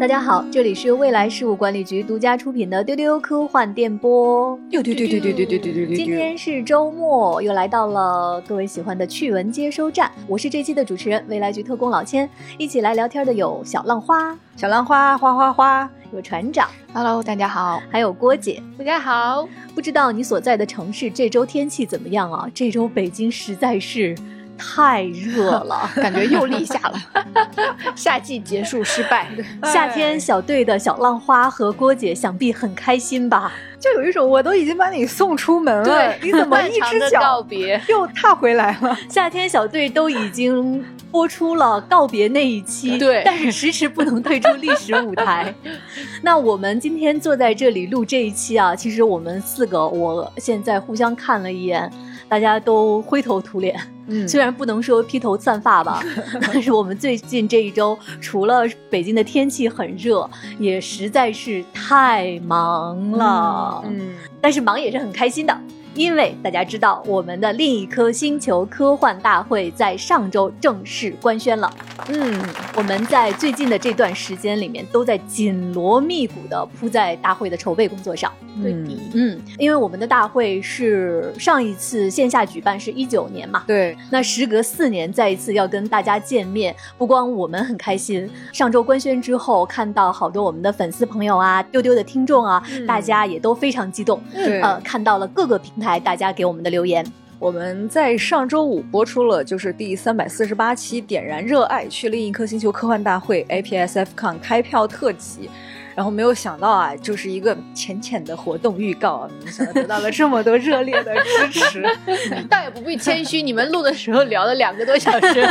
大家好，这里是未来事务管理局独家出品的丢丢科幻电波。丢丢丢丢丢丢丢丢丢丢。今天是周末，又来到了各位喜欢的趣闻接收站。我是这期的主持人，未来局特工老千。一起来聊天的有小浪花、小浪花花花花，有船长，Hello，大家好，还有郭姐，大家好。不知道你所在的城市这周天气怎么样啊？这周北京实在是。太热了，感觉又立夏了。夏季结束失败。夏天小队的小浪花和郭姐想必很开心吧？就有一种我都已经把你送出门了，你怎么一只脚告别又踏回来了？夏天小队都已经播出了告别那一期，对，但是迟迟不能退出历史舞台。那我们今天坐在这里录这一期啊，其实我们四个，我现在互相看了一眼，大家都灰头土脸。嗯，虽然不能说披头散发吧，但是我们最近这一周，除了北京的天气很热，也实在是太忙了。嗯，但是忙也是很开心的。因为大家知道，我们的另一颗星球科幻大会在上周正式官宣了。嗯，我们在最近的这段时间里面，都在紧锣密鼓的扑在大会的筹备工作上。对的，嗯，因为我们的大会是上一次线下举办是一九年嘛，对，那时隔四年再一次要跟大家见面，不光我们很开心，上周官宣之后，看到好多我们的粉丝朋友啊，丢丢的听众啊，大家也都非常激动。对，呃，看到了各个平台。大家给我们的留言，我们在上周五播出了，就是第三百四十八期《点燃热爱去另一颗星球科幻大会》APSFCon 开票特辑。然后没有想到啊，就是一个浅浅的活动预告啊，没想到得到了这么多热烈的支持。倒也不必谦虚，你们录的时候聊了两个多小时。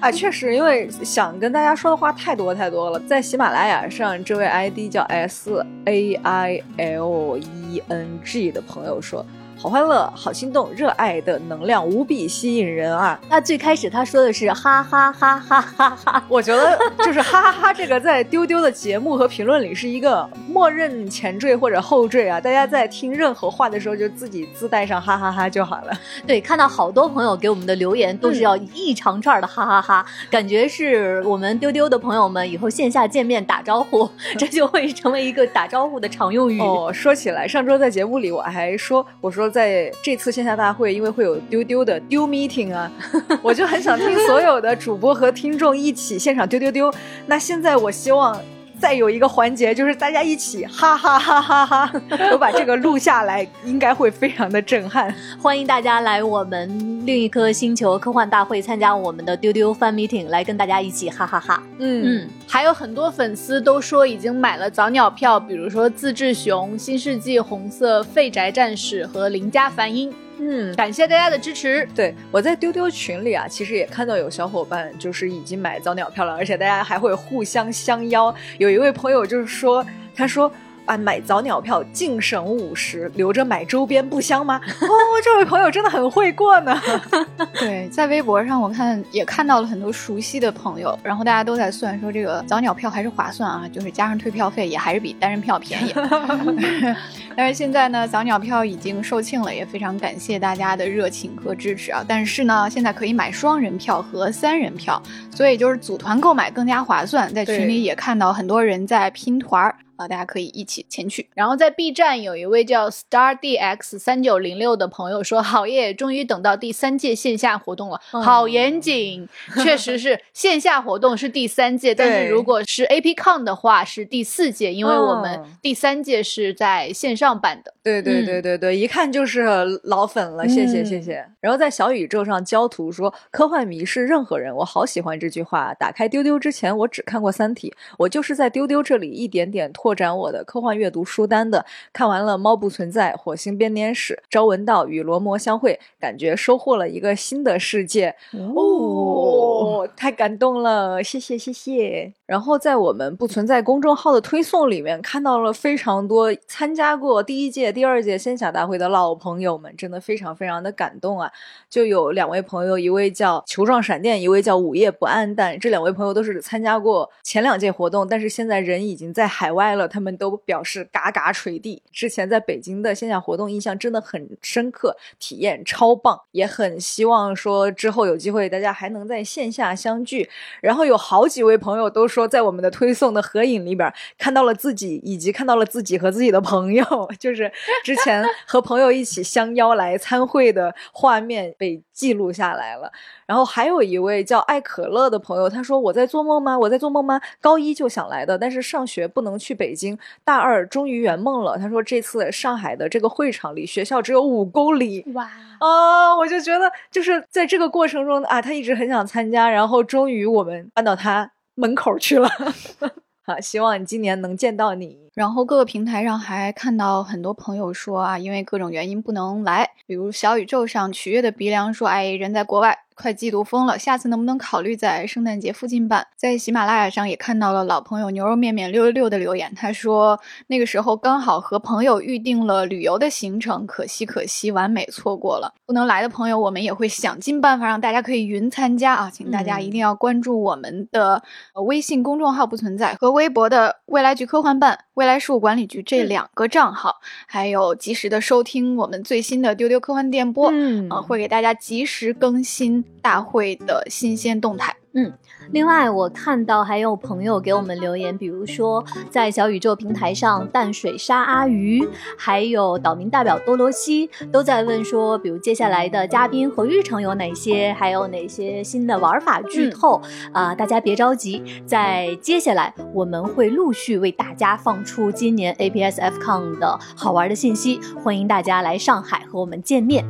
啊，确实，因为想跟大家说的话太多太多了。在喜马拉雅上，这位 ID 叫 S A I L E N G 的朋友说。好欢乐，好心动，热爱的能量无比吸引人啊！那最开始他说的是哈哈哈哈哈哈，我觉得就是哈哈哈这个在丢丢的节目和评论里是一个默认前缀或者后缀啊，大家在听任何话的时候就自己自带上哈哈哈就好了。对，看到好多朋友给我们的留言都是要一长串的哈哈哈，感觉是我们丢丢的朋友们以后线下见面打招呼，这就会成为一个打招呼的常用语。哦，说起来，上周在节目里我还说，我说。在这次线下大会，因为会有丢丢的丢 meeting 啊，我就很想听所有的主播和听众一起现场丢丢丢。那现在我希望再有一个环节，就是大家一起哈哈哈哈哈，我把这个录下来，应该会非常的震撼。欢迎大家来我们另一颗星球科幻大会参加我们的丢丢 fan meeting，来跟大家一起哈哈哈。嗯嗯。还有很多粉丝都说已经买了早鸟票，比如说自制熊、新世纪红色、废宅战士和邻家梵音。嗯，感谢大家的支持。对我在丢丢群里啊，其实也看到有小伙伴就是已经买早鸟票了，而且大家还会互相相邀。有一位朋友就是说，他说。啊，买早鸟票净省五十，留着买周边不香吗？哦，这位朋友真的很会过呢。对，在微博上我看也看到了很多熟悉的朋友，然后大家都在算说这个早鸟票还是划算啊，就是加上退票费也还是比单人票便宜。但是现在呢，早鸟票已经售罄了，也非常感谢大家的热情和支持啊。但是呢，现在可以买双人票和三人票，所以就是组团购买更加划算。在群里也看到很多人在拼团儿。大家可以一起前去。然后在 B 站有一位叫 Star DX 三九零六的朋友说：“好耶，终于等到第三届线下活动了，好严谨。确实是 线下活动是第三届，但是如果是 APCon 的话是第四届，因为我们第三届是在线上办的。对对对对对，一看就是老粉了，谢谢谢谢。然后在小宇宙上焦图说：科幻迷是任何人，我好喜欢这句话。打开丢丢之前，我只看过《三体》，我就是在丢丢这里一点点拓。”拓展我的科幻阅读书单的，看完了《猫不存在》《火星编年史》《朝闻道与罗摩相会》，感觉收获了一个新的世界。哦，太感动了，谢谢谢谢。然后在我们不存在公众号的推送里面，看到了非常多参加过第一届、第二届仙侠大会的老朋友们，真的非常非常的感动啊！就有两位朋友，一位叫球状闪电，一位叫午夜不暗淡。这两位朋友都是参加过前两届活动，但是现在人已经在海外了。他们都表示嘎嘎垂地。之前在北京的线下活动印象真的很深刻，体验超棒，也很希望说之后有机会大家还能在线下相聚。然后有好几位朋友都说。说在我们的推送的合影里边看到了自己，以及看到了自己和自己的朋友，就是之前和朋友一起相邀来参会的画面被记录下来了。然后还有一位叫爱可乐的朋友，他说：“我在做梦吗？我在做梦吗？高一就想来的，但是上学不能去北京，大二终于圆梦了。”他说：“这次上海的这个会场离学校只有五公里。”哇啊，我就觉得就是在这个过程中啊，他一直很想参加，然后终于我们搬到他门口去了。好，希望今年能见到你。然后各个平台上还看到很多朋友说啊，因为各种原因不能来，比如小宇宙上取悦的鼻梁说：“哎，人在国外。”快嫉妒疯了，下次能不能考虑在圣诞节附近办？在喜马拉雅上也看到了老朋友牛肉面面六六六的留言，他说那个时候刚好和朋友预定了旅游的行程，可惜可惜，完美错过了。不能来的朋友，我们也会想尽办法让大家可以云参加啊，请大家一定要关注我们的微信公众号不存在和微博的未来局科幻办、未来事务管理局这两个账号，还有及时的收听我们最新的丢丢科幻电波，嗯啊，会给大家及时更新。大会的新鲜动态。嗯，另外我看到还有朋友给我们留言，比如说在小宇宙平台上，淡水鲨阿鱼，还有岛民代表多罗西都在问说，比如接下来的嘉宾和日程有哪些，还有哪些新的玩法剧透啊？大家别着急，在接下来我们会陆续为大家放出今年 APSFCON 的好玩的信息，欢迎大家来上海和我们见面。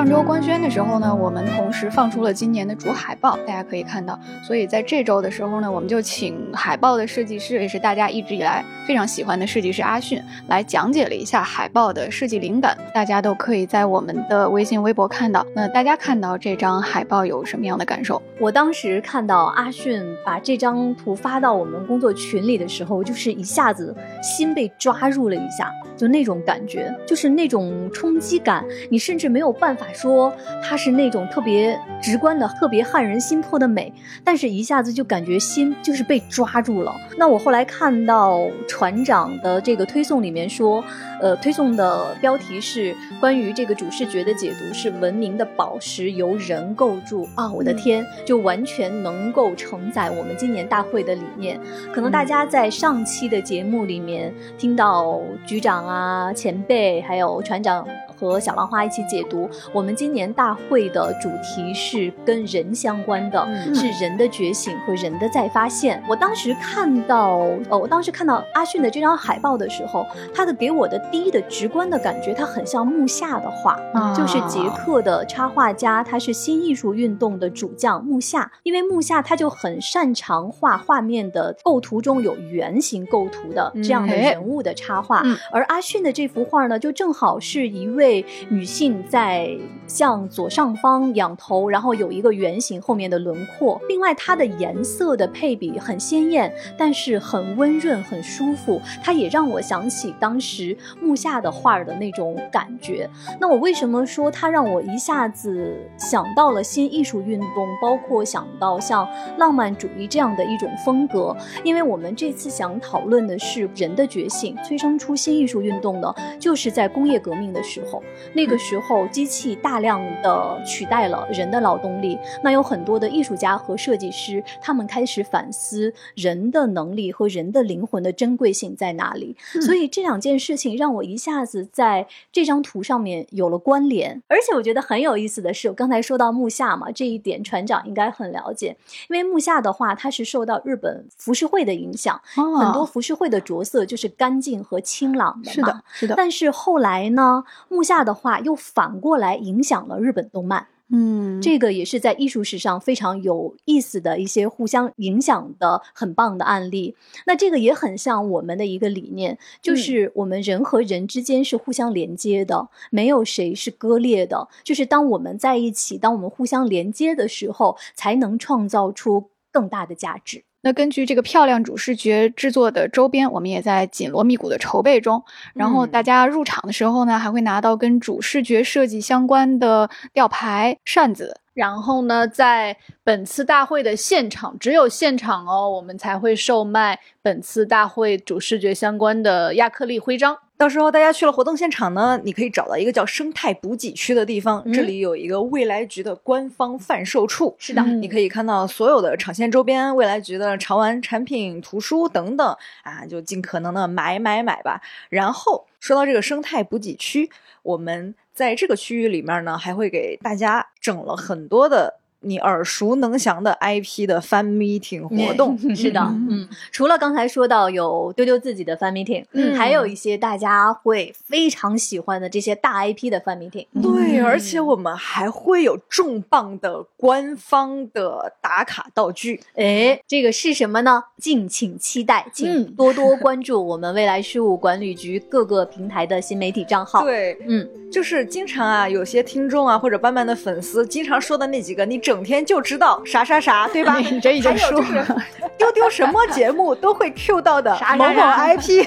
上周官宣的时候呢，我们同时放出了今年的主海报，大家可以看到。所以在这周的时候呢，我们就请海报的设计师，也是大家一直以来非常喜欢的设计师阿迅，来讲解了一下海报的设计灵感。大家都可以在我们的微信、微博看到。那大家看到这张海报有什么样的感受？我当时看到阿迅把这张图发到我们工作群里的时候，就是一下子心被抓住了一下，就那种感觉，就是那种冲击感，你甚至没有办法。说它是那种特别直观的、特别撼人心魄的美，但是一下子就感觉心就是被抓住了。那我后来看到船长的这个推送里面说，呃，推送的标题是关于这个主视觉的解读是文明的宝石由人构筑啊！我的天，就完全能够承载我们今年大会的理念。可能大家在上期的节目里面听到局长啊、前辈还有船长。和小浪花一起解读，我们今年大会的主题是跟人相关的，是人的觉醒和人的再发现。我当时看到，呃，我当时看到阿迅的这张海报的时候，他的给我的第一的直观的感觉，他很像木下的画，就是捷克的插画家，他是新艺术运动的主将木下，因为木下他就很擅长画画面的构图中有圆形构图的这样的人物的插画，而阿迅的这幅画呢，就正好是一位。女性在向左上方仰头，然后有一个圆形后面的轮廓。另外，它的颜色的配比很鲜艳，但是很温润，很舒服。它也让我想起当时木下的画的那种感觉。那我为什么说它让我一下子想到了新艺术运动，包括想到像浪漫主义这样的一种风格？因为我们这次想讨论的是人的觉醒，催生出新艺术运动呢，就是在工业革命的时候。那个时候，机器大量的取代了人的劳动力，那有很多的艺术家和设计师，他们开始反思人的能力和人的灵魂的珍贵性在哪里。所以这两件事情让我一下子在这张图上面有了关联。而且我觉得很有意思的是，我刚才说到木下嘛，这一点船长应该很了解，因为木下的话，它是受到日本浮世绘的影响，很多浮世绘的着色就是干净和清朗的嘛。是的，是的。但是后来呢，木下的话又反过来影响了日本动漫，嗯，这个也是在艺术史上非常有意思的一些互相影响的很棒的案例。那这个也很像我们的一个理念，就是我们人和人之间是互相连接的，没有谁是割裂的。就是当我们在一起，当我们互相连接的时候，才能创造出更大的价值。那根据这个漂亮主视觉制作的周边，我们也在紧锣密鼓的筹备中。然后大家入场的时候呢，还会拿到跟主视觉设计相关的吊牌、扇子，然后呢，在本次大会的现场，只有现场哦，我们才会售卖本次大会主视觉相关的亚克力徽章。到时候大家去了活动现场呢，你可以找到一个叫生态补给区的地方，这里有一个未来局的官方贩售处。是的，嗯你可以看到所有的场线周边、未来局的潮玩产品、图书等等啊，就尽可能的买买买吧。然后说到这个生态补给区，我们在这个区域里面呢，还会给大家整了很多的你耳熟能详的 IP 的 fan meeting 活动。是的，嗯嗯，除了刚才说到有丢丢自己的 fan meeting，嗯还有一些大家会非常喜欢的这些大 IP 的 fan meeting。对，嗯而且我们还会有重磅的官方的打卡道具。哎，这个是什么呢？敬请期待，请嗯多多关注我们未来事务管理局各个平台的新媒体账号。，对，嗯，就是经常啊，有些听众啊或者斑斑的粉丝经常说的那几个，你整天就知道啥啥啥，对吧？你这已经说还有就是丢丢什么节目都会 Q 到的某某 IP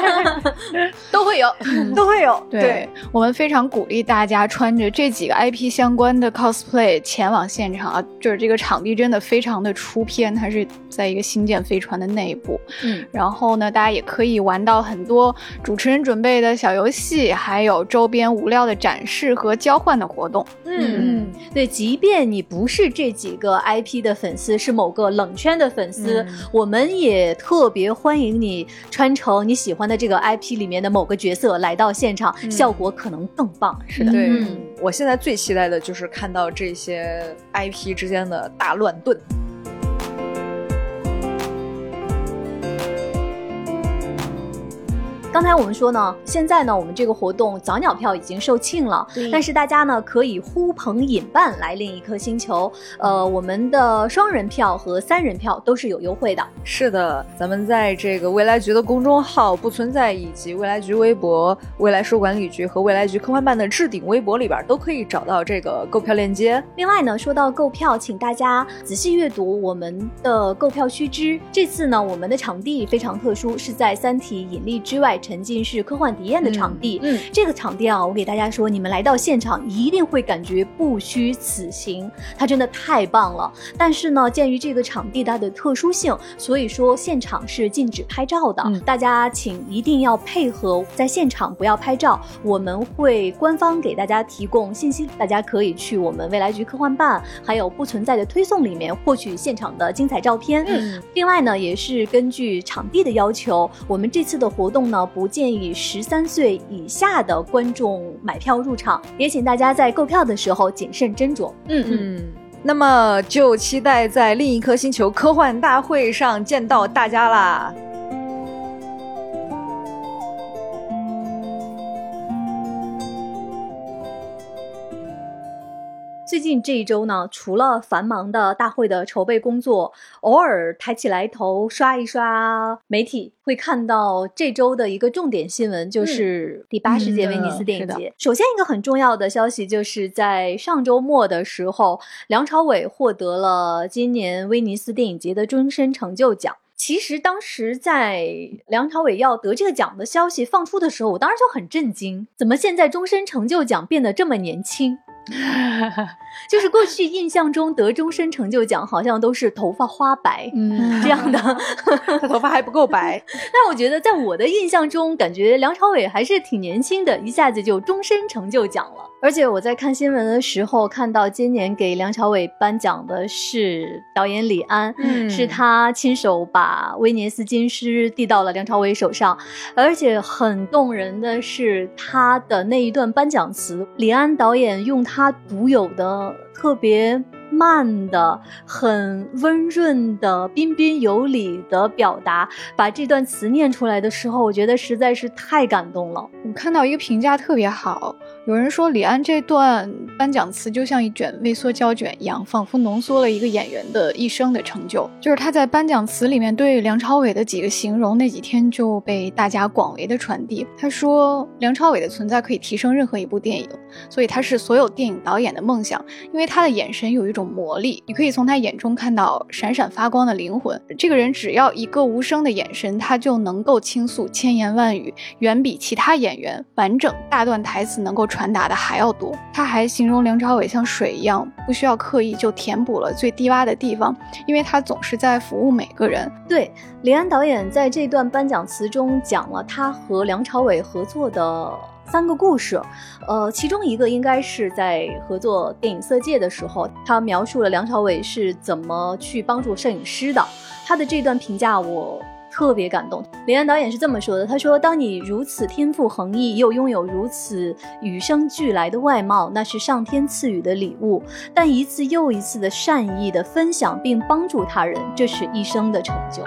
都会有。都会有。对我们非常鼓励大家穿着这几个 IP 相关的 cosplay 前往现场啊，就是这个场地真的非常的出片，它是在一个星舰飞船的内部。嗯，然后呢，大家也可以玩到很多主持人准备的小游戏，还有周边无料的展示和交换的活动。嗯嗯，对，即便你不是这几个 IP 的粉丝，是某个冷圈的粉丝，嗯。我们也特别欢迎你穿成你喜欢的这个 IP 里面的某个角色来到现场，嗯。效果可能更棒。是的，对、嗯我现在最期待的就是看到这些 IP 之间的大乱炖。刚才我们说呢，现在呢，我们这个活动早鸟票已经售罄了，但是大家呢可以呼朋引伴来另一颗星球。呃，我们的双人票和三人票都是有优惠的。是的，咱们在这个未来局的公众号不存在，以及未来局微博、未来书管理局和未来局科幻办的置顶微博里边，都可以找到这个购票链接。另外呢，说到购票，请大家仔细阅读我们的购票须知。这次呢，我们的场地非常特殊，是在《三体》引力之外沉浸式科幻体验的场地。嗯，这个场地啊，我给大家说，你们来到现场一定会感觉不虚此行，它真的太棒了。但是呢，鉴于这个场地它的特殊性，所以说现场是禁止拍照的。嗯大家请一定要配合，在现场不要拍照。我们会官方给大家提供信息，大家可以去我们未来局科幻办还有不存在的推送里面获取现场的精彩照片。嗯，另外呢，也是根据场地的要求，我们这次的活动呢，不建议十三岁以下的观众买票入场，也请大家在购票的时候谨慎斟酌。嗯嗯，嗯，那么就期待在另一颗星球科幻大会上见到大家啦！最近这一周呢，除了繁忙的大会的筹备工作，偶尔抬起来头刷一刷媒体，会看到这周的一个重点新闻，就是第八十届威尼斯电影嗯节。首先，一个很重要的消息就是在上周末的时候，梁朝伟获得了今年威尼斯电影节的终身成就奖。其实当时在梁朝伟要得这个奖的消息放出的时候，我当时就很震惊，怎么现在终身成就奖变得这么年轻？就是过去印象中得终身成就奖好像都是头发花白嗯这样的，他头发还不够白，但我觉得在我的印象中，感觉梁朝伟还是挺年轻的，一下子就终身成就奖了。而且我在看新闻的时候，看到今年给梁朝伟颁奖的是导演李安，嗯是他亲手把威尼斯金狮递到了梁朝伟手上，而且很动人的是他的那一段颁奖词，李安导演用他他独有的特别。慢的、很温润的、彬彬有礼的表达，把这段词念出来的时候，我觉得实在是太感动了。我看到一个评价特别好，有人说李安这段颁奖词就像一卷微缩胶卷一样，仿佛浓缩了一个演员的一生的成就。就是他在颁奖词里面对梁朝伟的几个形容，那几天就被大家广为的传递。他说，梁朝伟的存在可以提升任何一部电影，所以他是所有电影导演的梦想，因为他的眼神有一种魔力，你可以从他眼中看到闪闪发光的灵魂。这个人只要一个无声的眼神，他就能够倾诉千言万语，远比其他演员完整大段台词能够传传达的还要多。他还形容梁朝伟像水一样，不需要刻意就填补了最低洼的地方，因为他总是在服务每个人。对，林安导演在这段颁奖词中讲了他和梁朝伟合作的三个故事，呃，其中一个应该是在合作电影《色戒》的时候，他描述了梁朝伟是怎么去帮助摄影师的。他的这段评价我。特别感动，李安导演是这么说的：“他说，当你如此天赋横溢，又拥有如此与生俱来的外貌，那是上天赐予的礼物。但一次又一次的善意的分享并帮助他人，这是一生的成就。”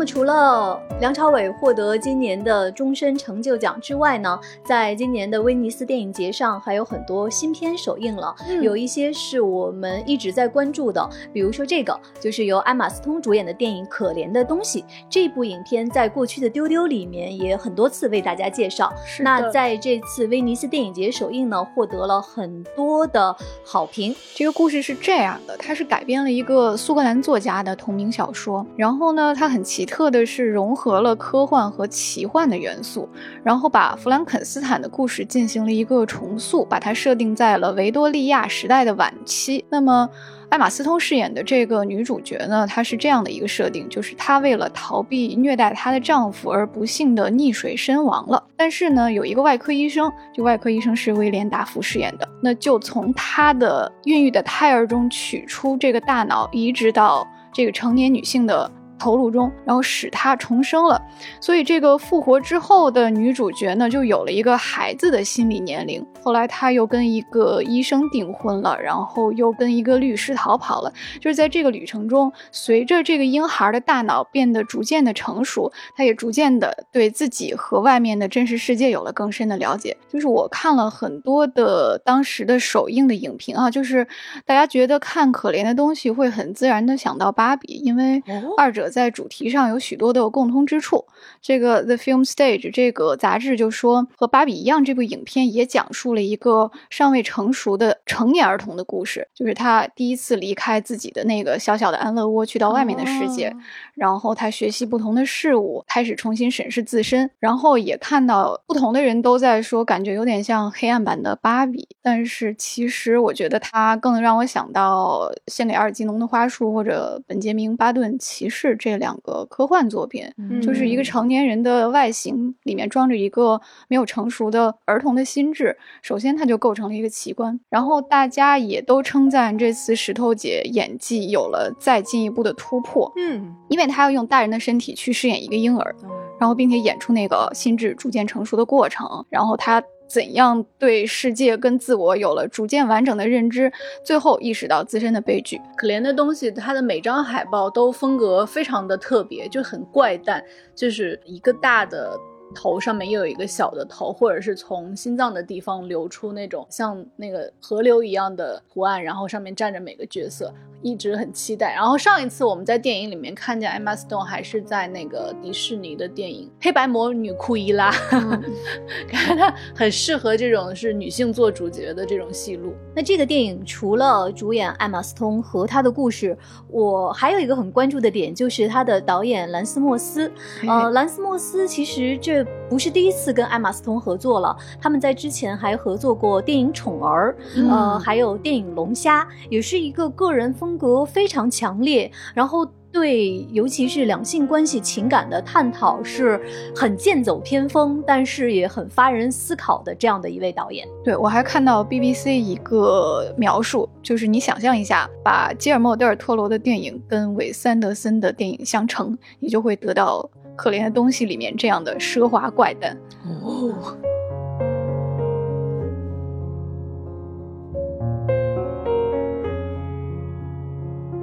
么，除了梁朝伟获得今年的终身成就奖之外呢，在今年的威尼斯电影节上还有很多新片首映了，有一些是我们一直在关注的，比如说这个就是由艾玛斯通主演的电影《可怜的东西》。这部影片在过去的丢丢里面也很多次为大家介绍，那在这次威尼斯电影节首映呢，获得了很多的好评。这个故事是这样的，它是改编了一个苏格兰作家的同名小说，然后呢，它很奇。特的是融合了科幻和奇幻的元素，然后把弗兰肯斯坦的故事进行了一个重塑，把它设定在了维多利亚时代的晚期。那么，艾玛斯通饰演的这个女主角呢，她是这样的一个设定，就是她为了逃避虐待她的丈夫而不幸的溺水身亡了。但是呢，有一个外科医生，就外科医生是威廉达福饰演的，那就从她的孕育的胎儿中取出这个大脑，移植到这个成年女性的。头颅中，然后使她重生了，所以这个复活之后的女主角呢，就有了一个孩子的心理年龄。后来她又跟一个医生订婚了，然后又跟一个律师逃跑了。就是在这个旅程中，随着这个婴孩的大脑变得逐渐的成熟，她也逐渐的对自己和外面的真实世界有了更深的了解。就是我看了很多的当时的首映的影评啊，就是大家觉得看可怜的东西会很自然的想到芭比，因为二者。在主题上有许多的共通之处。这个 The Film Stage 这个杂志就说，和芭比一样，这部影片也讲述了一个尚未成熟的成年儿童的故事，就是他第一次离开自己的那个小小的安乐窝，去到外面的世界，然后他学习不同的事物，开始重新审视自身，然后也看到不同的人都在说，感觉有点像黑暗版的芭比，但是其实我觉得它更让我想到献给阿尔吉农的花束或者本杰明巴顿骑士。这两个科幻作品，就是一个成年人的外形里面装着一个没有成熟的儿童的心智。首先，它就构成了一个奇观。然后，大家也都称赞这次石头姐演技有了再进一步的突破。嗯，因为她要用大人的身体去饰演一个婴儿，然后并且演出那个心智逐渐成熟的过程。然后她。怎样对世界跟自我有了逐渐完整的认知，最后意识到自身的悲剧。可怜的东西，它的每张海报都风格非常的特别，就很怪诞，就是一个大的头上面又有一个小的头，或者是从心脏的地方流出那种像那个河流一样的图案，然后上面站着每个角色。一直很期待。然后上一次我们在电影里面看见 Emma Stone 还是在那个迪士尼的电影《黑白魔女库伊拉》，感觉她很适合这种是女性做主角的这种戏路。那这个电影除了主演艾玛斯通和她的故事，我还有一个很关注的点就是她的导演兰斯莫斯。呃，兰斯莫斯其实这不是第一次跟艾玛斯通合作了，他们在之前还合作过电影《宠儿》，呃，还有电影《龙虾》，也是一个个人风。风格非常强烈，然后对尤其是两性关系情感的探讨是很剑走偏锋，但是也很发人思考的这样的一位导演。对我还看到 BBC 一个描述，就是你想象一下，把吉尔莫·德尔托罗的电影跟韦斯安德森的电影相乘，你就会得到《可怜的东西》里面这样的奢华怪诞。哦。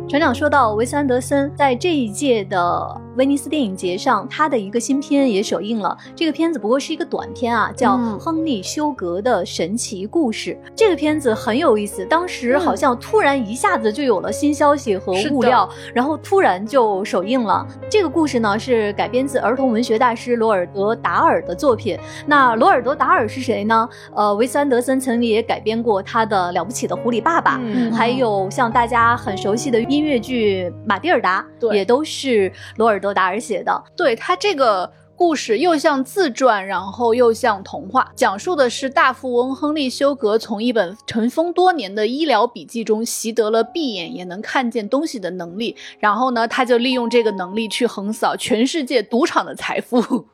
船长说到，维斯安德森在这一届的。威尼斯电影节上，他的一个新片也首映了。这个片子不过是一个短片啊，叫《亨利·休格的神奇故事》。这个片子很有意思，当时好像突然一下子就有了新消息和物料，然后突然就首映了。这个故事呢是改编自儿童文学大师罗尔德·达尔的作品。那罗尔德·达尔是谁呢？呃，维斯安德森曾经也改编过他的《了不起的狐狸爸爸》，还有像大家很熟悉的《音音乐剧《马蒂尔达》对也都是罗尔多·达尔写的。对他这个故事又像自传，然后又像童话，讲述的是大富翁亨利·休格从一本尘封多年的医疗笔记中习得了闭眼也能看见东西的能力，然后呢，他就利用这个能力去横扫全世界赌场的财富。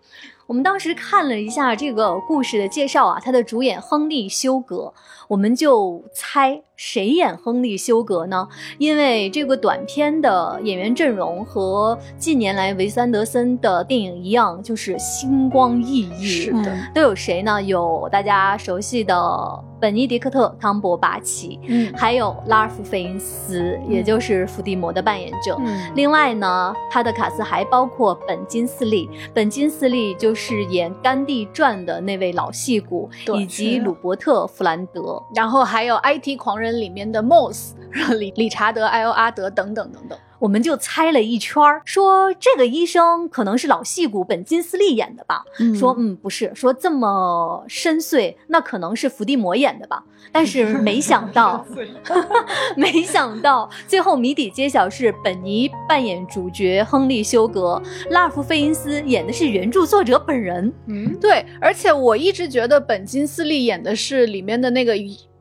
我们当时看了一下这个故事的介绍啊，他的主演亨利·休格，我们就猜谁演亨利·休格呢？因为这个短片的演员阵容和近年来维斯安德森的电影一样，就是星光熠熠。是的都有谁呢？有大家熟悉的本尼迪克特·康伯巴奇，嗯，还有拉尔夫·费因斯，也就是伏地魔的扮演者。嗯，另外呢，他的卡斯还包括本金斯利，本金斯利就是演《甘地传》的那位老戏骨，以及鲁伯特·弗兰德。然后还有《IT 狂人》里面的 Moss，理理查德·艾欧阿德等等等等。我们就猜了一圈儿，说这个医生可能是老戏骨本金斯利演的吧？说嗯不是，说这么深邃，那可能是伏地魔演的吧？但是没想 到，没想到最后谜底揭晓是本尼扮演主角亨利·休格，拉尔夫·费因斯演的是原著作者本人。嗯，对，而且我一直觉得本金斯利演的是里面的那个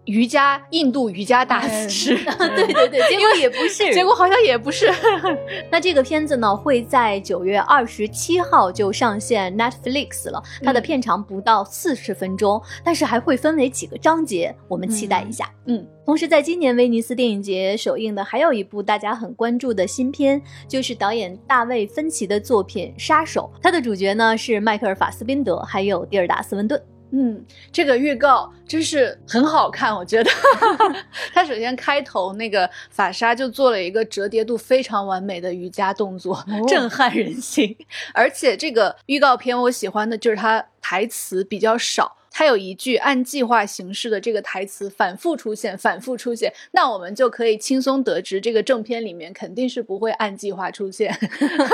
瑜瑜伽印度瑜伽大师，对 对对，结果也不是，结果好像也不是。那这个片子呢，会在九月二十七号就上线 Netflix 了。它的片长不到四十分钟，但是还会分为几个章节，我们期待一下。嗯，同时，在今年威尼斯电影节首映的还有一部大家很关注的新片，就是导演大卫芬奇的作品《杀手》，它的主角呢是迈克尔·法斯宾德，还有蒂尔达·斯文顿。嗯，这个预告真是很好看，我觉得。他首先开头那个法莎就做了一个折叠度非常完美的瑜伽动作，震撼人心。而且这个预告片我喜欢的就是它台词比较少。他有一句按计划行事的这个台词反复出现，反复出现，那我们就可以轻松得知，这个正片里面肯定是不会按计划出现，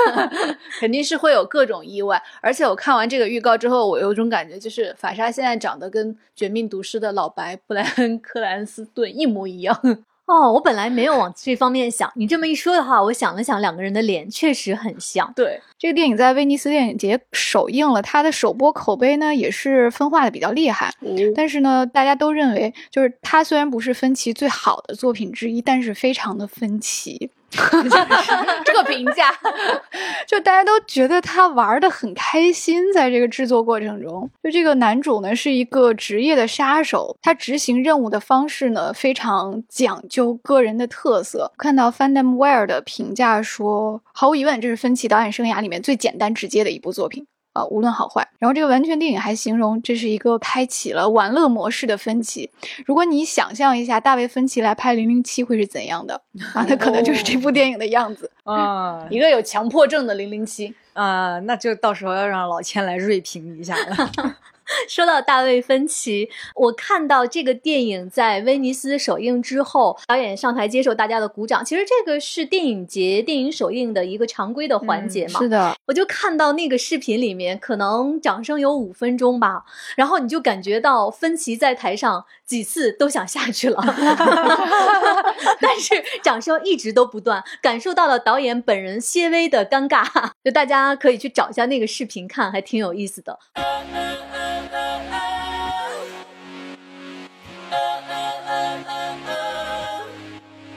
肯定是会有各种意外。而且我看完这个预告之后，我有种感觉，就是法莎现在长得跟《绝命毒师》的老白布莱恩·克兰斯顿一模一样。哦，我本来没有往这方面想，你这么一说的话，我想了想，两个人的脸确实很像。对，这个电影在威尼斯电影节首映了，它的首播口碑呢也是分化的比较厉害。但是呢，大家都认为，就是它虽然不是芬奇最好的作品之一，但是非常的分歧。这个评价，就大家都觉得他玩的很开心，在这个制作过程中，就这个男主呢是一个职业的杀手，他执行任务的方式呢非常讲究个人的特色。看到 Fandom Wear 的评价说，毫无疑问，这是芬奇导演生涯里面最简单直接的一部作品。啊，无论好坏。然后这个完全电影还形容这是一个开启了玩乐模式的分歧。如果你想象一下大卫芬奇来拍《零零七》会是怎样的啊？那可能就是这部电影的样子。啊一个有强迫症的零零七。啊，那就到时候要让老千来锐评一下了。说到大卫芬奇，我看到这个电影在威尼斯首映之后，导演上台接受大家的鼓掌。其实这个是电影节电影首映的一个常规的环节嘛。是的，我就看到那个视频里面，可能掌声有五分钟吧，然后你就感觉到芬奇在台上几次都想下去了，但是掌声一直都不断，感受到了导演本人些微的尴尬。就大家可以去找一下那个视频看，还挺有意思的。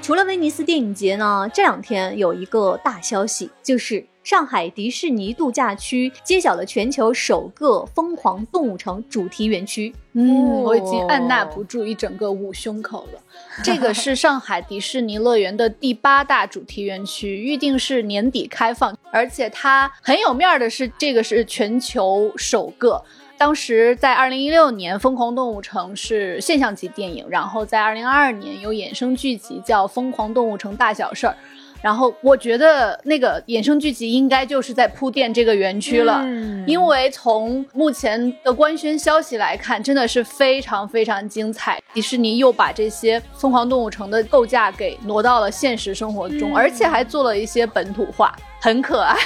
除了威尼斯电影节呢，这两天有一个大消息，就是上海迪士尼度假区揭晓了全球首个疯狂动物城主题园区。嗯，我已经按捺不住一整个捂胸口了。这个是上海迪士尼乐园的第八大主题园区，预定是年底开放，而且它很有面儿的是，这个是全球首个。当时在二零一六年，《疯狂动物城》是现象级电影，然后在二零二二年有衍生剧集叫《疯狂动物城大小事儿》。然后我觉得那个衍生剧集应该就是在铺垫这个园区了，嗯因为从目前的官宣消息来看，真的是非常非常精彩。迪士尼又把这些疯狂动物城的构架给挪到了现实生活中，而且还做了一些本土化。很可爱，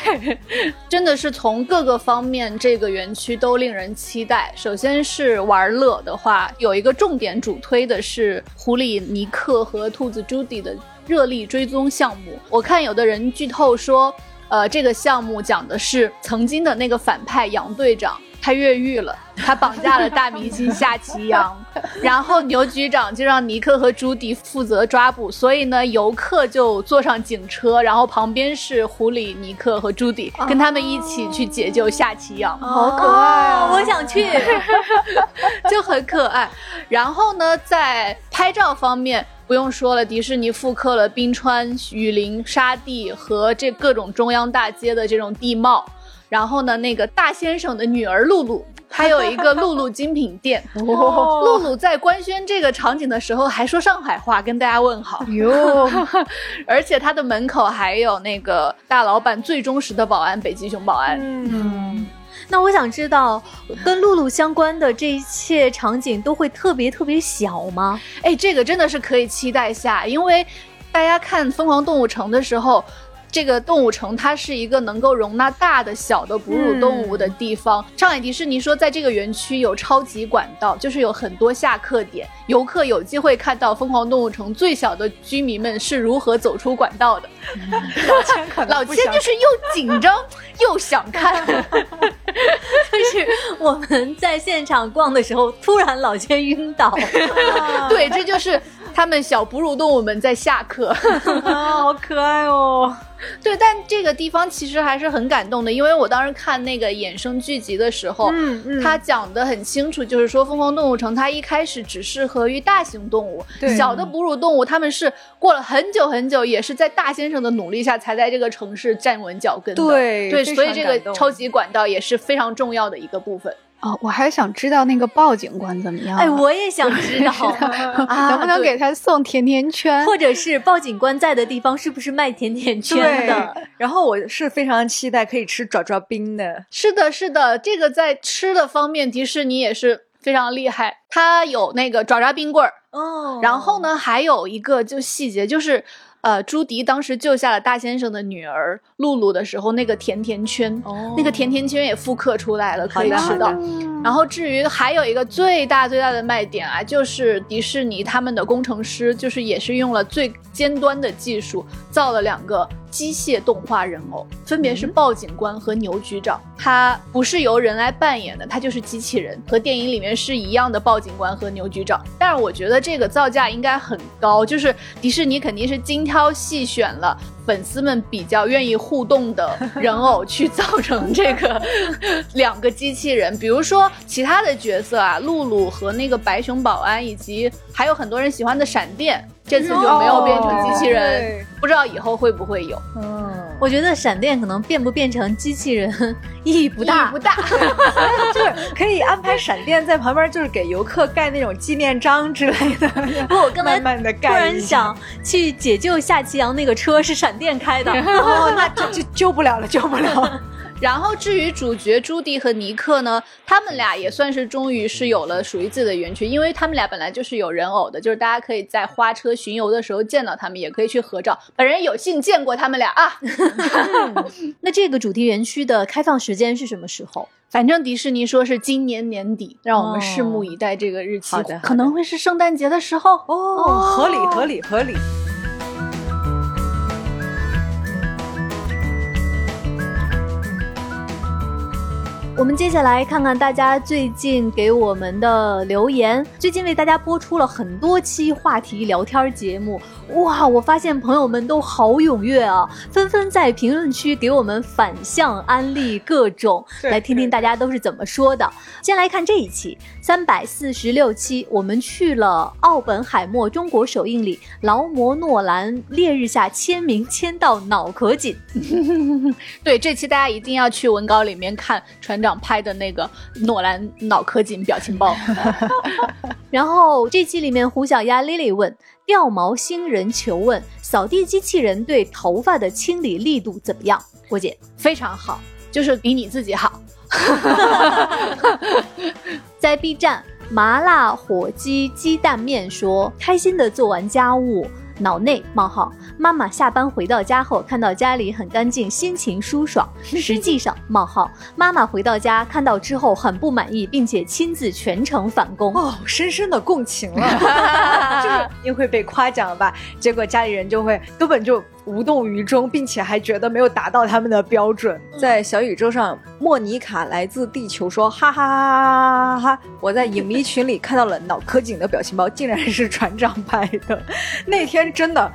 真的是从各个方面，这个园区都令人期待。首先是玩乐的话，有一个重点主推的是狐狸尼克和兔子朱迪的热力追踪项目。我看有的人剧透说，呃，这个项目讲的是曾经的那个反派杨队长。他越狱了，他绑架了大明星夏奇阳，然后牛局长就让尼克和朱迪负责抓捕，所以呢，游客就坐上警车，然后旁边是狐狸尼克和朱迪，跟他们一起去解救夏奇阳，好可爱啊！我想去，就很可爱。然后呢，在拍照方面不用说了，迪士尼复刻了冰川、雨林、沙地和这各种中央大街的这种地貌。然后呢，那个大先生的女儿露露，她有一个露露精品店。露露在官宣这个场景的时候还说上海话，跟大家问好哟。而且她的门口还有那个大老板最忠实的保安——北极熊保安。嗯，那我想知道，跟露露相关的这一切场景都会特别特别小吗？哎，这个真的是可以期待下，因为大家看《疯狂动物城》的时候。这个动物城它是一个能够容纳大的、小的哺乳动物的地方。上海迪士尼说，在这个园区有超级管道，就是有很多下客点，游客有机会看到疯狂动物城最小的居民们是如何走出管道的。老千可老千就是又紧张又想看，就是我们在现场逛的时候，突然老千晕倒。对，这就是他们小哺乳动物们在下课。啊，好可爱哦。对，但这个地方其实还是很感动的，因为我当时看那个衍生剧集的时候，嗯嗯，他讲的很清楚，就是说疯狂动物城它一开始只适合于大型动物，小的哺乳动物他们是过了很久很久，也是在大先生的努力下才在这个城市站稳脚跟的。对对，所以这个超级管道也是非常重要的一个部分。哦，我还想知道那个鲍警官怎么样？哎，我也想知道，能不能给他送甜甜圈，或者是鲍警官在的地方是不是卖甜甜圈的？然后我是非常期待可以吃爪爪冰的。是的，是的，这个在吃的方面，迪士尼也是非常厉害，它有那个爪爪冰棍儿哦。然后呢，还有一个就细节就是。呃，朱迪当时救下了大先生的女儿露露的时候，那个甜甜圈，哦那个甜甜圈也复刻出来了，可以吃到。然后至于还有一个最大最大的卖点啊，就是迪士尼他们的工程师，就是也是用了最尖端的技术造了两个。机械动画人偶分别是鲍警官和牛局长，他不是由人来扮演的，他就是机器人，和电影里面是一样的鲍警官和牛局长。但是我觉得这个造价应该很高，就是迪士尼肯定是精挑细选了粉丝们比较愿意互动的人偶去造成这个 两个机器人。比如说其他的角色啊，露露和那个白熊保安，以及还有很多人喜欢的闪电。这次就没有变成机器人，不知道以后会不会有。嗯，我觉得闪电可能变不变成机器人意义不大，不大。就是可以安排闪电在旁边，就是给游客盖那种纪念章之类的。不，我刚才慢慢的盖。突然想去解救夏奇阳，那个车是闪电开的，哦，那就就救不了了，救不了。然后至于主角朱迪和尼克呢，他们俩也算是终于是有了属于自己的园区，因为他们俩本来就是有人偶的，就是大家可以在花车巡游的时候见到他们，也可以去合照。本人有幸见过他们俩啊。那这个主题园区的开放时间是什么时候？反正迪士尼说是今年年底，让我们拭目以待这个日期。好的，可能会是圣诞节的时候哦，合理合理合理。我们接下来看看大家最近给我们的留言。最近为大家播出了很多期话题聊天节目，哇！我发现朋友们都好踊跃啊，纷纷在评论区给我们反向安利各种，来听听大家都是怎么说的。先来看这一期三百四十六期，我们去了奥本海默中国首映礼，劳模诺兰烈日下签名签到脑壳紧。对，这期大家一定要去文稿里面看船长。拍的那个诺兰脑壳紧表情包，然后这期里面胡小丫 Lily 问掉毛星人求问扫地机器人对头发的清理力度怎么样？郭姐非常好，就是比你自己好。在 B 站麻辣火鸡鸡蛋面说开心的做完家务。脑内冒号妈妈下班回到家后，看到家里很干净，心情舒爽。实际上冒号妈妈回到家看到之后很不满意，并且亲自全程返工。哦，深深的共情了，就是因为被夸奖吧，结果家里人就会根本就无动于衷，并且还觉得没有达到他们的标准。在小宇宙上，莫妮卡来自地球说：“哈哈哈哈哈哈！我在影迷群里看到了脑科警的表情包，竟然是船长拍的。那天真的。”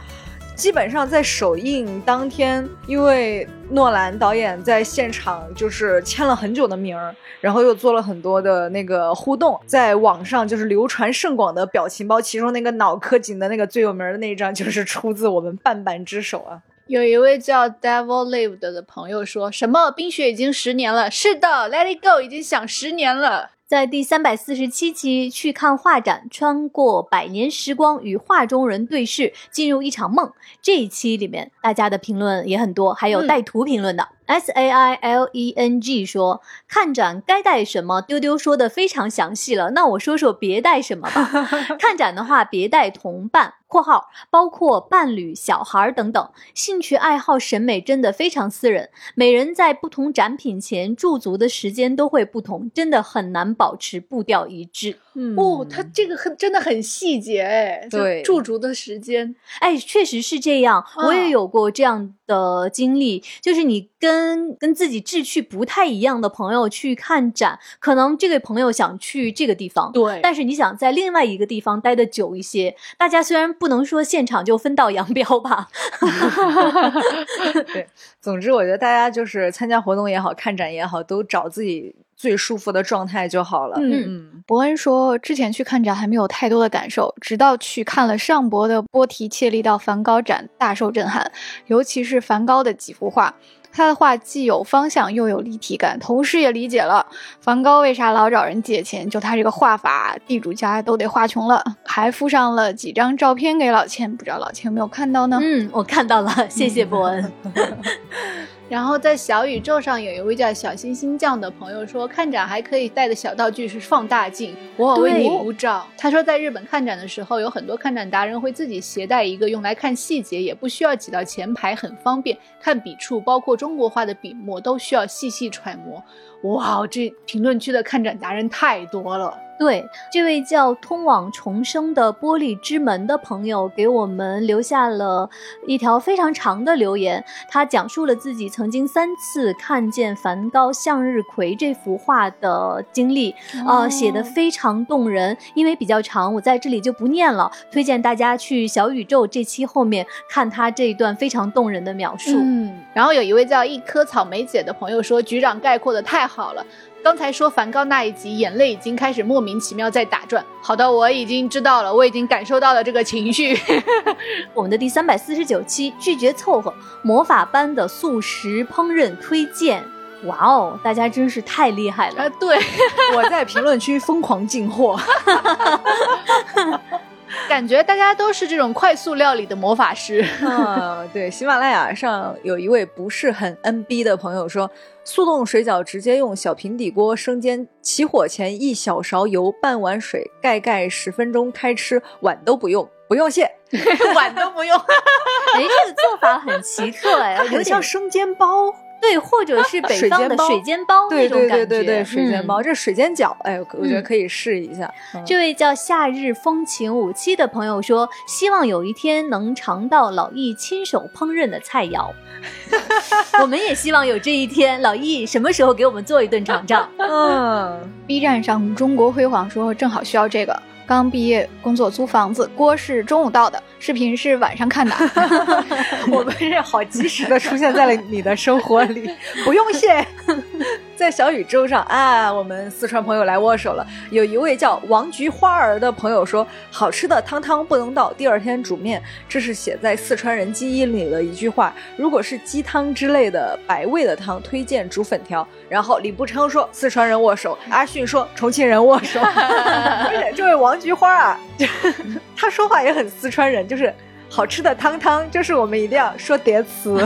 基本上在首映当天，因为诺兰导演在现场就是签了很久的名儿，然后又做了很多的那个互动，在网上就是流传甚广的表情包，其中那个脑科警的那个最有名的那一张就是出自我们半半之手啊。有一位叫 Devil Lived 的朋友说什么冰雪已经十年了，是的，Let It Go 已经想十年了。在第三百四十七期去看画展，穿过百年时光与画中人对视，进入一场梦。这一期里面，大家的评论也很多，还有带图评论的。S A I L E N G 说看展该带什么？丢丢说的非常详细了，那我说说别带什么吧。看展的话，别带同伴（括号包括伴侣、小孩等等）。兴趣爱好、审美真的非常私人，每人在不同展品前驻足的时间都会不同，真的很难保持步调一致。嗯哦，他这个很真的很细节哎，对驻足的时间，哎，确实是这样，我也嗯有过这样的经历，就是你跟跟跟自己志趣不太一样的朋友去看展，可能这个朋友想去这个地方，对但是你想在另外一个地方待的久一些，大家虽然不能说现场就分道扬镳吧 对，总之我觉得大家就是参加活动也好看展也好，都找自己最舒服的状态就好了。嗯嗯，伯恩说，之前去看展还没有太多的感受，直到去看了上博的波提切利到梵高展，大受震撼。尤其是梵高的几幅画，他的画既有方向又有立体感，同时也理解了梵高为啥老找人借钱，就他这个画法，地主家都得画穷了。还附上了几张照片给老千，不知道老千有没有看到呢？嗯，我看到了，谢谢伯恩。然后在小宇宙上有一位叫小星星酱的朋友说，看展还可以带的小道具是放大镜，我为你鼓掌。他说，在日本看展的时候，有很多看展达人会自己携带一个用来看细节，也不需要挤到前排，很方便。看笔触，包括中国画的笔墨，都需要细细揣摩。哇，这评论区的看展达人太多了。对，这位叫通往重生的玻璃之门的朋友给我们留下了一条非常长的留言。他讲述了自己曾经三次看见梵高《向日葵》这幅画的经历，呃，写的非常动人。因为比较长，我在这里就不念了，推荐大家去小宇宙这期后面看他这一段非常动人的描述。嗯，然后有一位叫一颗草莓姐的朋友说，局长概括的太好了。刚才说梵高那一集，眼泪已经开始莫名其妙在打转。好的，我已经知道了，我已经感受到了这个情绪。我们的第三百四十九期拒绝凑合魔法般的素食烹饪推荐。哇哦，大家真是太厉害了！啊，对，我在评论区疯狂进货。感觉大家都是这种快速料理的魔法师。嗯，对，喜马拉雅上有一位不是很 NB 的朋友说，速冻水饺直接用小平底锅生煎，起火前一小勺油，半碗水，盖盖十分钟开吃，碗都不用，不用谢，碗都不用，哎，这个做法很奇特哎，有点很像生煎包。对，或者是北方的水水煎包那对对种感觉。对对对，水煎包，嗯这水煎饺，哎，我我觉得嗯可以试一下。嗯这位叫夏日风情五七的朋友说，希望有一天能尝到老易亲手烹饪的菜肴。我们也希望有这一天，老易什么时候给我们做一顿尝尝？嗯，B 站上中国辉煌说正好需要这个。刚毕业工作租房子，锅是中午到的，视频是晚上看的。我们是好及时的出现在了你的生活里，不用谢。在小宇宙上啊，我们四川朋友来握手了。有一位叫王菊花儿的朋友说：“好吃的汤汤不能倒，第二天煮面。”这是写在四川人基因里的一句话。如果是鸡汤之类的白味的汤，推荐煮粉条。然后李步昌说：“四川人握手。”阿迅说：“重庆人握手。”而且这位王菊花啊，他说话也很四川人，就是。好吃的汤汤，就是我们一定要说叠词。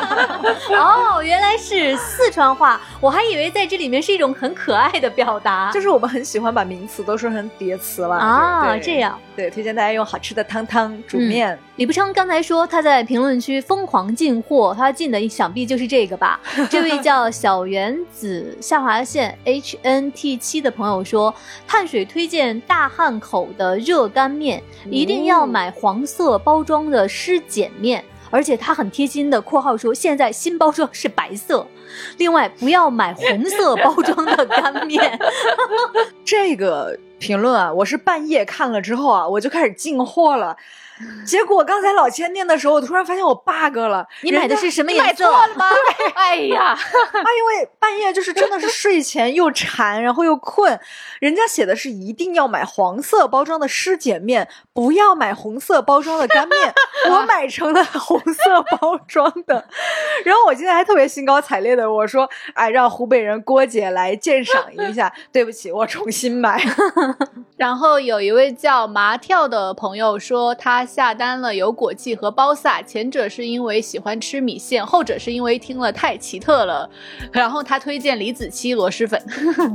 哦，原来是四川话，我还以为在这里面是一种很可爱的表达。就是我们很喜欢把名词都说成叠词了啊，这样。对，推荐大家用好吃的汤汤煮嗯面。李不昌刚才说他在评论区疯狂进货，他进的想必就是这个吧？这位叫小原子下划线 H N T 七的朋友说，碳水推荐大汉口的热干面，一定要买黄色包装的湿碱面。而且他很贴心的（括号说现在新包装是白色），另外不要买红色包装的干面。这个评论啊，我是半夜看了之后啊，我就开始进货了。结果刚才老千念的时候，我突然发现我 bug 了。你买的是什么颜色？买错了吗？哎呀，啊，因为半夜就是真的是睡前又馋，然后又困。人家写的是一定要买黄色包装的湿碱面，不要买红色包装的干面。我买成了红色包装的。然后我今天还特别兴高采烈的我说：“哎，让湖北人郭姐来鉴赏一下。”对不起，我重新买。然后有一位叫麻跳的朋友说他。下单了有果记和包萨，前者是因为喜欢吃米线，后者是因为听了太奇特了。然后他推荐李子柒螺蛳粉。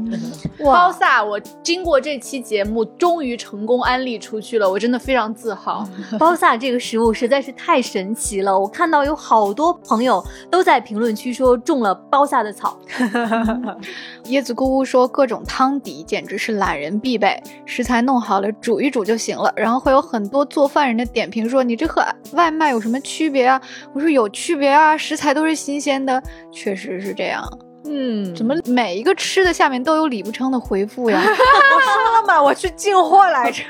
包萨，我经过这期节目终于成功安利出去了，我真的非常自豪。包萨这个食物实在是太神奇了，我看到有好多朋友都在评论区说中了包萨的草。椰子姑姑说各种汤底简直是懒人必备，食材弄好了煮一煮就行了。然后会有很多做饭人的。点评说你这和外卖有什么区别啊？我说有区别啊，食材都是新鲜的，确实是这样。嗯，怎么每一个吃的下面都有李不称的回复呀？我 说了嘛，我去进货来着。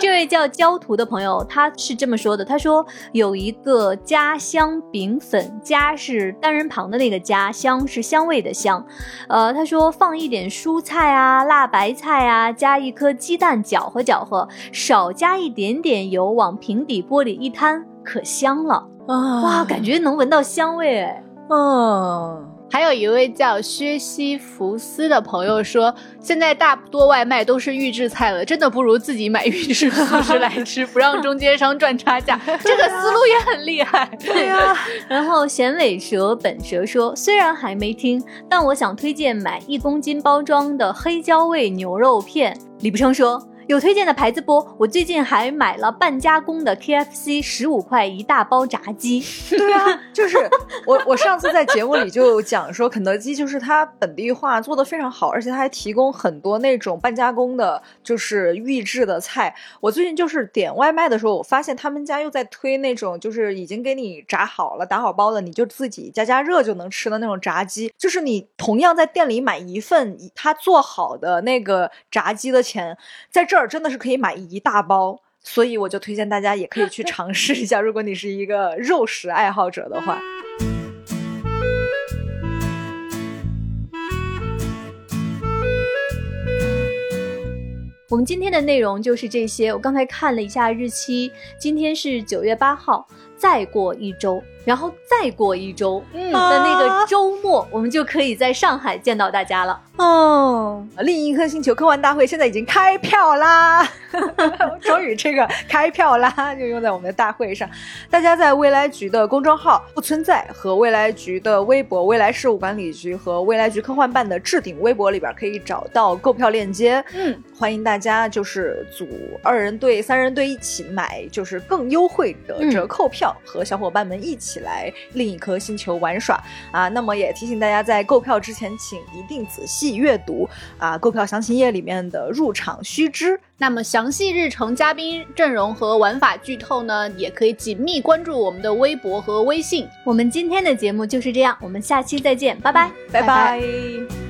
这位叫焦图的朋友，他是这么说的：他说有一个家乡饼粉，家是单人旁的那个家，香是香味的香。呃，他说放一点蔬菜啊，辣白菜啊，加一颗鸡蛋搅和搅和，少加一点点油，往平底锅里一摊，可香了啊！哇，感觉能闻到香味哎。嗯。还有一位叫薛西弗斯的朋友说，现在大多外卖都是预制菜了，真的不如自己买预制素食来吃，不让中间商赚差价。这个思路也很厉害。对呀。然后咸尾蛇本蛇说，虽然还没听，但我想推荐买一公斤包装的黑椒味牛肉片。李不称说。有推荐的牌子不？我最近还买了半加工的 KFC，十五块一大包炸鸡。对啊，就是 我我上次在节目里就讲说，肯德基就是它本地化做的非常好，而且它还提供很多那种半加工的，就是预制的菜。我最近就是点外卖的时候，我发现他们家又在推那种就是已经给你炸好了、打好包的，你就自己加加热就能吃的那种炸鸡。就是你同样在店里买一份他做好的那个炸鸡的钱，在。这儿真的是可以买一大包，所以我就推荐大家也可以去尝试一下。如果你是一个肉食爱好者的话，我们今天的内容就是这些。我刚才看了一下日期，今天是九月八号，再过一周。然后再过一周的那个周末，我们就可以在上海见到大家了。哦，另一颗星球科幻大会现在已经开票啦！终于这个开票啦，就用在我们的大会上。大家在未来局的公众号“不存在”和未来局的微博“未来事务管理局”和未来局科幻办的置顶微博里边可以找到购票链接。嗯，欢迎大家就是组二人队、三人队一起买，就是更优惠的折扣票，和小伙伴们一起。起来，另一颗星球玩耍啊！那么也提醒大家，在购票之前，请一定仔细阅读啊购票详情页里面的入场须知。那么详细日程、嘉宾阵容和玩法剧透呢，也可以紧密关注我们的微博和微信。我们今天的节目就是这样，我们下期再见，拜拜，拜拜。